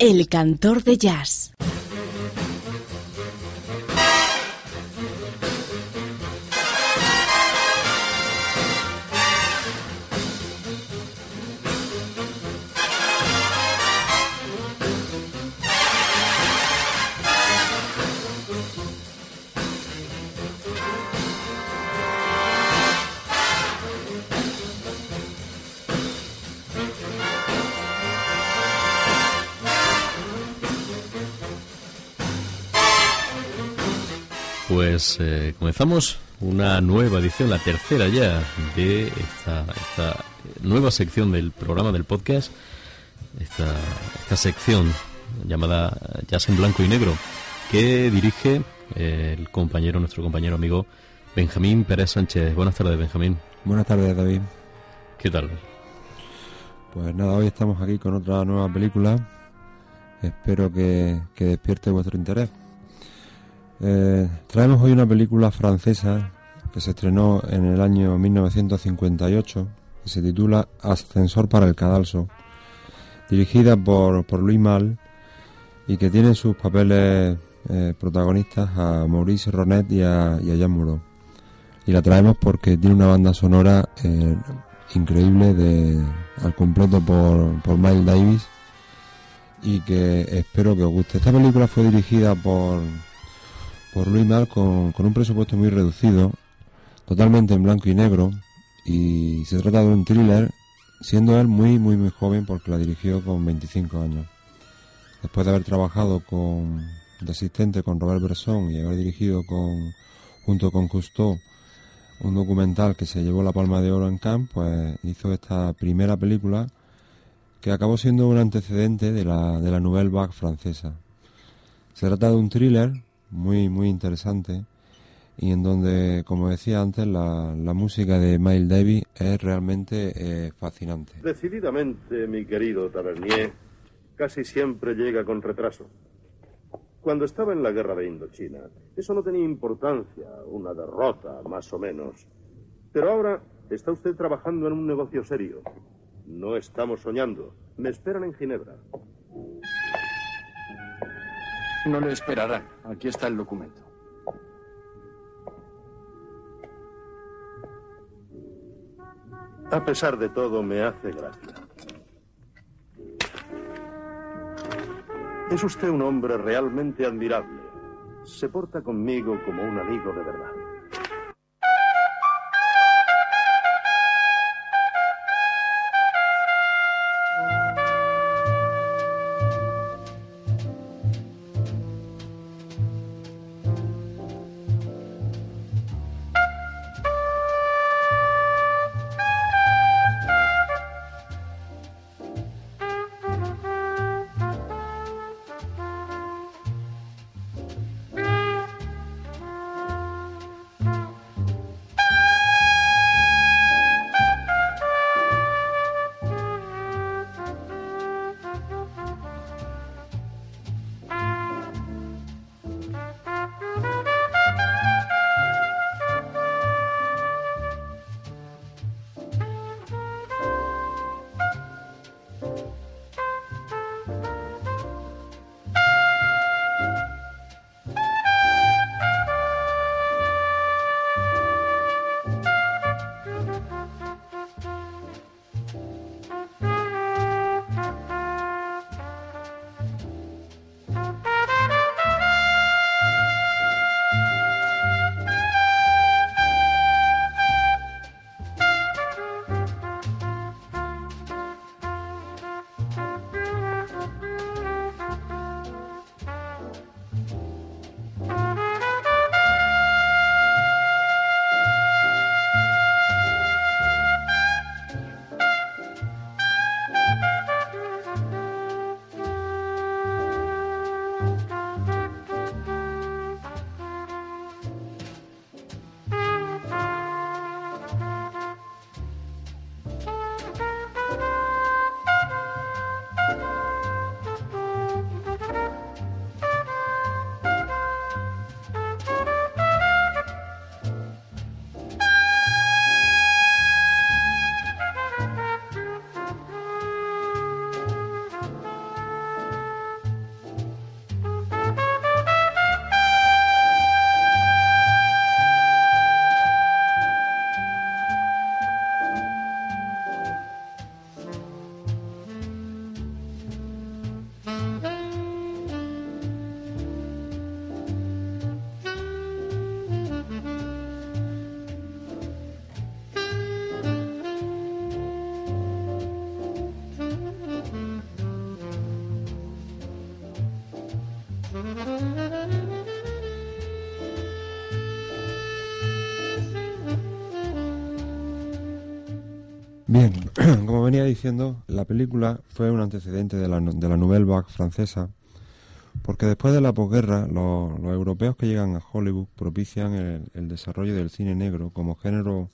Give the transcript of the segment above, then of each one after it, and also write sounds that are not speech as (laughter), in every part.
El cantor de jazz. Pues eh, comenzamos una nueva edición, la tercera ya, de esta, esta nueva sección del programa del podcast, esta, esta sección llamada Jazz en Blanco y Negro, que dirige eh, el compañero, nuestro compañero amigo Benjamín Pérez Sánchez. Buenas tardes, Benjamín. Buenas tardes, David. ¿Qué tal? Pues nada, hoy estamos aquí con otra nueva película. Espero que, que despierte vuestro interés. Eh, traemos hoy una película francesa que se estrenó en el año 1958 que se titula Ascensor para el Cadalso, dirigida por, por Louis Mal y que tiene en sus papeles eh, protagonistas a Maurice Ronet y a, y Jean Moreau. Y la traemos porque tiene una banda sonora eh, increíble de, al completo por, por Miles Davis y que espero que os guste. Esta película fue dirigida por por Luis Mal con, con, un presupuesto muy reducido, totalmente en blanco y negro, y se trata de un thriller, siendo él muy, muy, muy joven porque la dirigió con 25 años. Después de haber trabajado con, de asistente con Robert Bresson y haber dirigido con, junto con Cousteau un documental que se llevó la Palma de Oro en Cannes, pues hizo esta primera película que acabó siendo un antecedente de la, de la Nouvelle Vague francesa. Se trata de un thriller muy, muy interesante y en donde, como decía antes, la, la música de Miles Davis es realmente eh, fascinante. Decididamente, mi querido Tavernier, casi siempre llega con retraso. Cuando estaba en la guerra de Indochina, eso no tenía importancia, una derrota, más o menos. Pero ahora está usted trabajando en un negocio serio. No estamos soñando. Me esperan en Ginebra. No le esperarán. Aquí está el documento. A pesar de todo, me hace gracia. Es usted un hombre realmente admirable. Se porta conmigo como un amigo de verdad. Bien, (clears throat) como venía diciendo, la película fue un antecedente de la, de la Nouvelle Vague francesa, porque después de la posguerra, los, europeos que llegan a Hollywood propician el, desarrollo del cine negro como género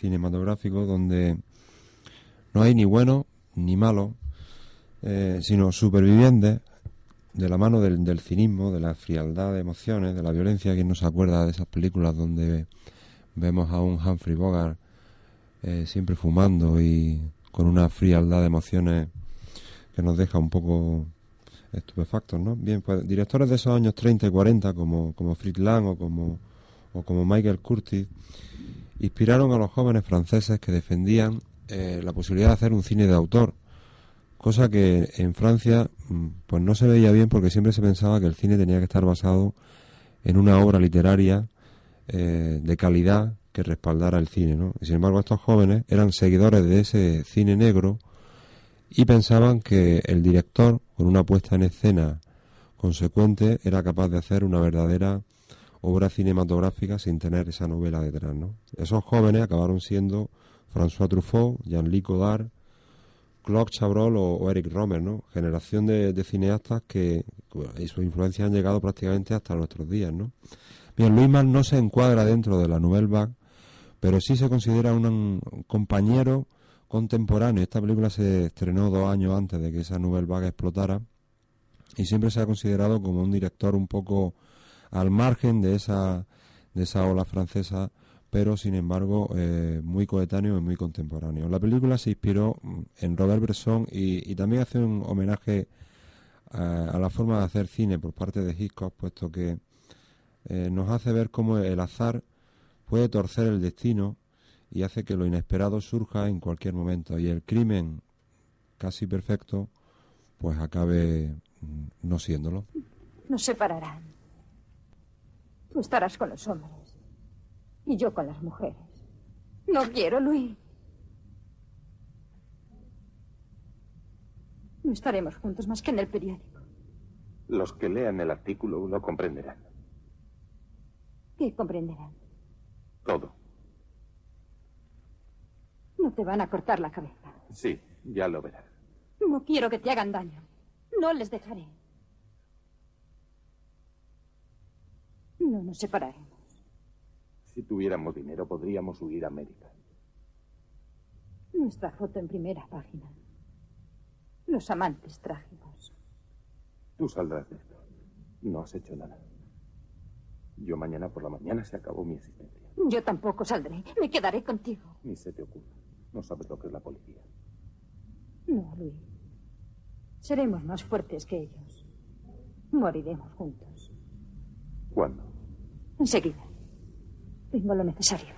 cinematográfico donde no hay ni bueno ni malo, eh, sino supervivientes de la mano del, del cinismo, de la frialdad de emociones, de la violencia. Quien no se acuerda de esas películas donde vemos a un Humphrey Bogart eh, siempre fumando y con una frialdad de emociones que nos deja un poco estupefactos, ¿no? Bien, pues directores de esos años 30 y 40 como, como Fritz Lang o como, o como Michael Curtis inspiraron a los jóvenes franceses que defendían eh, la posibilidad de hacer un cine de autor, cosa que en Francia mm, pues no se veía bien porque siempre se pensaba que el cine tenía que estar basado en una obra literaria eh, de calidad que respaldara el cine, ¿no? Y sin embargo estos jóvenes eran seguidores de ese cine negro y pensaban que el director, con una puesta en escena consecuente, era capaz de hacer una verdadera obra cinematográfica sin tener esa novela detrás, ¿no? Esos jóvenes acabaron siendo François Truffaut, Jean-Luc Godard, Claude Chabrol o, Eric Romer, ¿no? Generación de, cineastas que y sus influencias han llegado prácticamente hasta nuestros días, ¿no? Bien, Louis Mann no se encuadra dentro de la Nouvelle Vague, pero sí se considera un, compañero contemporáneo. Esta película se estrenó dos años antes de que esa Nouvelle Vague explotara y siempre se ha considerado como un director un poco al margen de esa de esa ola francesa pero sin embargo eh, muy coetáneo y muy contemporáneo. La película se inspiró en Robert Bresson y, y también hace un homenaje a, a, la forma de hacer cine por parte de Hitchcock, puesto que eh, nos hace ver cómo el azar puede torcer el destino y hace que lo inesperado surja en cualquier momento y el crimen casi perfecto pues acabe no siéndolo. Nos separarán. Tú estarás con los hombres y yo con las mujeres. No quiero, Luis. No estaremos juntos más que en el periódico. Los que lean el artículo lo comprenderán. ¿Qué comprenderán? Todo. No te van a cortar la cabeza. Sí, ya lo verás. No quiero que te hagan daño. No les dejaré. No nos separaremos. Si tuviéramos dinero, podríamos huir a América. Nuestra foto en primera página. Los amantes trágicos. Tú saldrás de esto. No has hecho nada. Yo mañana por la mañana se acabó mi existencia. Yo tampoco saldré. Me quedaré contigo. Ni se te ocurra. No sabes lo que es la policía. No, Luis. Seremos más fuertes que ellos. Moriremos juntos. ¿Cuándo? Enseguida. Tengo lo necesario.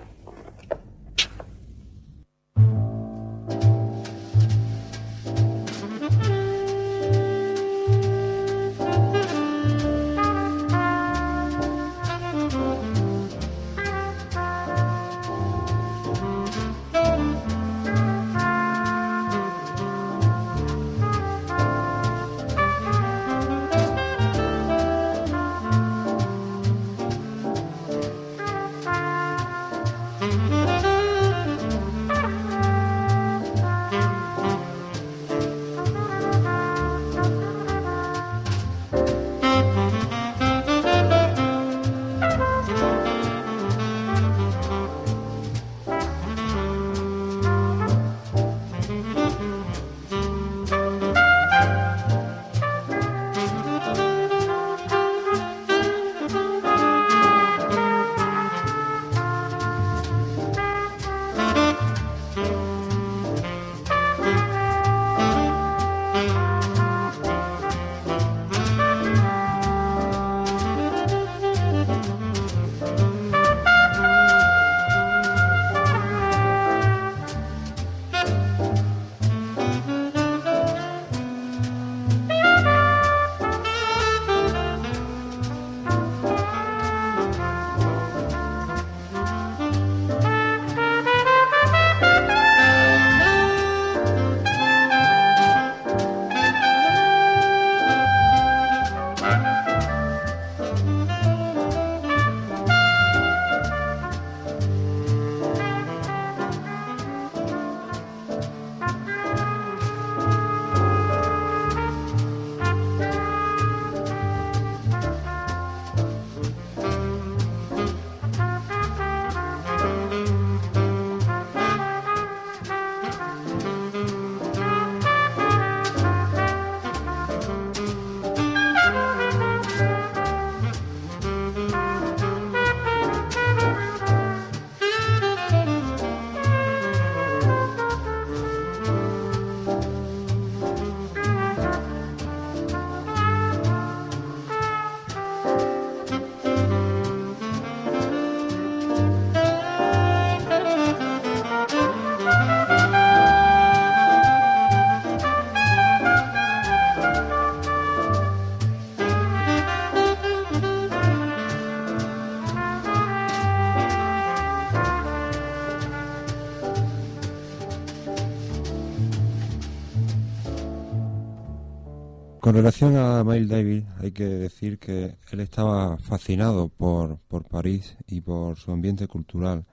Con relación a Miles Davis, hay que decir que él estaba fascinado por, por París y por su ambiente cultural,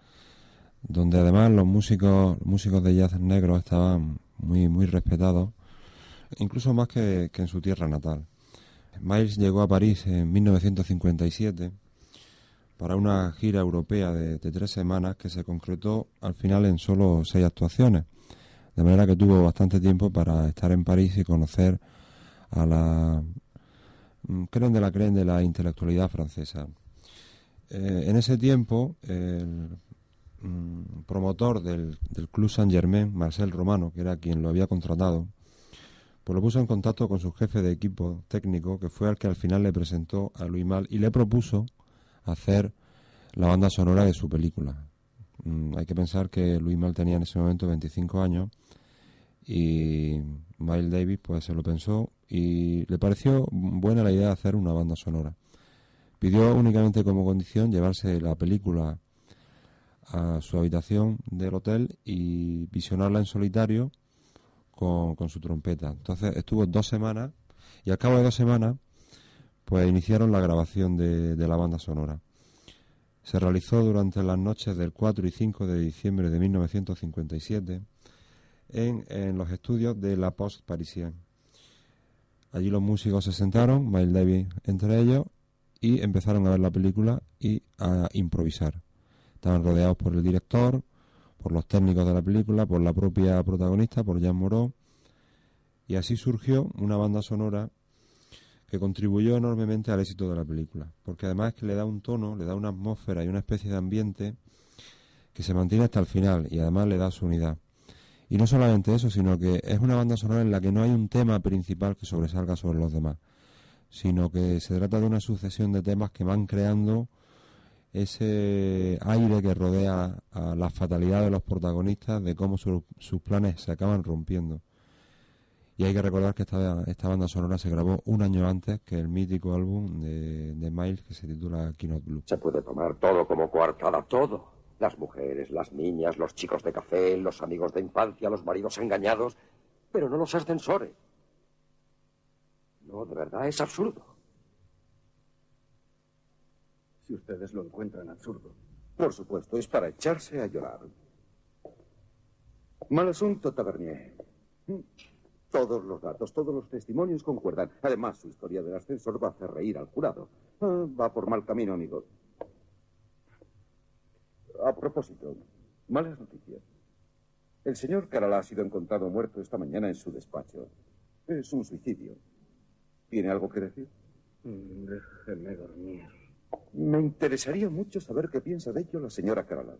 donde además los músicos, músicos de jazz negros estaban muy, muy respetados, incluso más que, en su tierra natal. Miles llegó a París en 1957 para una gira europea de, tres semanas que se concretó al final en solo seis actuaciones, de manera que tuvo bastante tiempo para estar en París y conocer a la mm, creen de la creen de la intelectualidad francesa. Eh, en ese tiempo, el mm, promotor del, del, Club Saint Germain, Marcel Romano, que era quien lo había contratado, pues lo puso en contacto con su jefe de equipo técnico, que fue al que al final le presentó a Louis Mal y le propuso hacer la banda sonora de su película. Mm, hay que pensar que Louis Mal tenía en ese momento 25 años y Miles Davis pues se lo pensó y le pareció buena la idea de hacer una banda sonora. Pidió únicamente como condición llevarse la película a su habitación del hotel y visionarla en solitario con, su trompeta. Entonces estuvo dos semanas y al cabo de dos semanas pues iniciaron la grabación de, de la banda sonora. Se realizó durante las noches del 4 y 5 de diciembre de 1957 en, los estudios de la Post Parisien. Allí los músicos se sentaron, Miles Davis entre ellos, y empezaron a ver la película y a improvisar. Estaban rodeados por el director, por los técnicos de la película, por la propia protagonista, por Jean Moreau, y así surgió una banda sonora que contribuyó enormemente al éxito de la película, porque además es que le da un tono, le da una atmósfera y una especie de ambiente que se mantiene hasta el final y además le da su unidad. Y no solamente eso, sino que es una banda sonora en la que no hay un tema principal que sobresalga sobre los demás, sino que se trata de una sucesión de temas que van creando ese aire que rodea a la fatalidad de los protagonistas, de cómo sus planes se acaban rompiendo. Y hay que recordar que esta, esta banda sonora se grabó un año antes que el mítico álbum de, de Miles que se titula Keynote Blue. Se puede tomar todo como coartada, todo. Las mujeres, las niñas, los chicos de café, los amigos de infancia, los maridos engañados, pero no los ascensores. No, de verdad, es absurdo. Si ustedes lo encuentran absurdo. Por supuesto, es para echarse a llorar. Mal asunto, Tavernier. Todos los datos, todos los testimonios concuerdan. Además, su historia del ascensor va a hacer reír al jurado. Ah, va por mal camino, amigo a propósito, malas noticias. El señor Caralá ha sido encontrado muerto esta mañana en su despacho. Es un suicidio. ¿Tiene algo que decir? Mm, déjeme dormir. Me interesaría mucho saber qué piensa de ello la señora Caralá.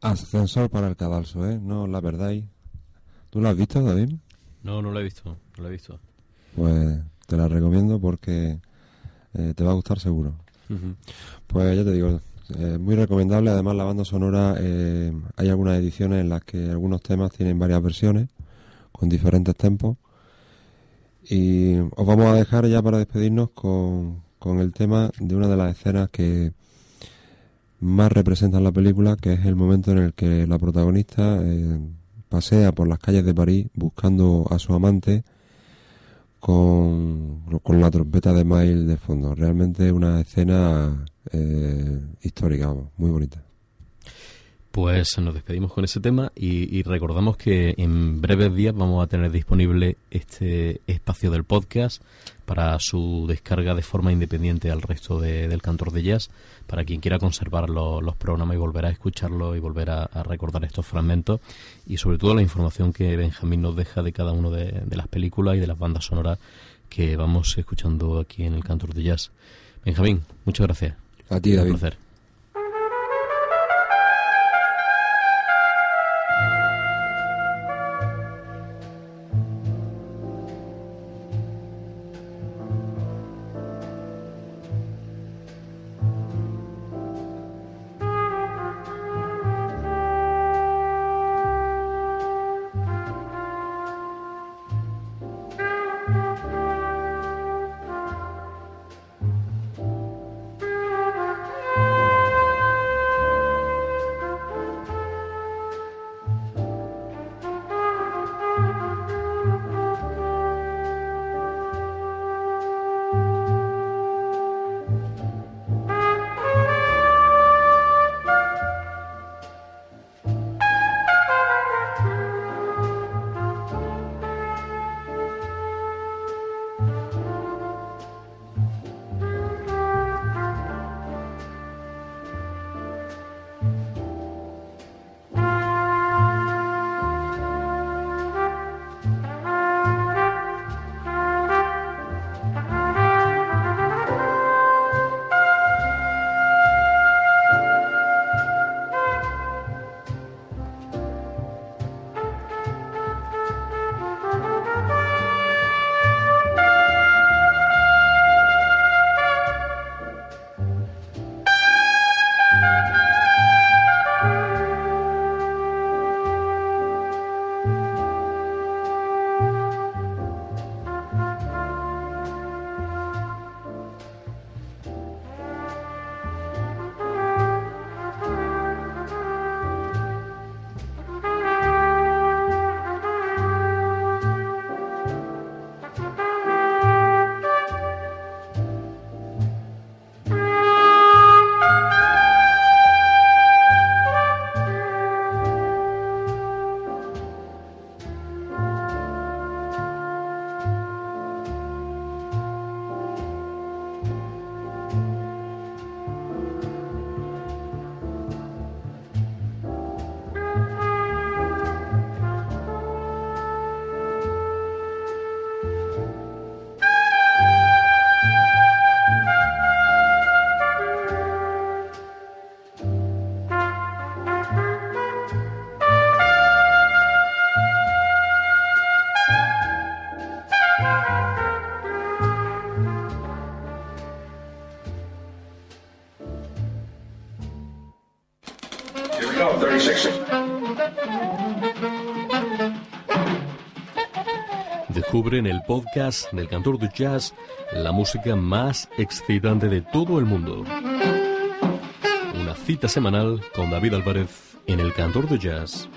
Ascensor para el cadalso, ¿eh? No la perdáis. ¿Tú la has visto, David? No, no la he visto, no la he visto. Pues te la recomiendo porque eh, te va a gustar seguro. Pues ya te digo, eh, muy recomendable. Además, la banda sonora, eh, hay algunas ediciones en las que algunos temas tienen varias versiones con diferentes tempos. Y os vamos a dejar ya para despedirnos con, con el tema de una de las escenas que más representan la película, que es el momento en el que la protagonista eh, pasea por las calles de París buscando a su amante con, con la trompeta de Miles de fondo. Realmente una escena eh, histórica, muy bonita. Pues nos despedimos con ese tema y, recordamos que en breves días vamos a tener disponible este espacio del podcast para su descarga de forma independiente al resto del cantor de jazz, para quien quiera conservar los programas y volver a escucharlo y volver a, recordar estos fragmentos y sobre todo la información que Benjamín nos deja de cada una de, las películas y de las bandas sonoras que vamos escuchando aquí en el cantor de jazz. Benjamín, muchas gracias. A ti, David. Un placer. En el podcast del cantor de jazz la música más excitante de todo el mundo. Una cita semanal con David Álvarez en el cantor de jazz.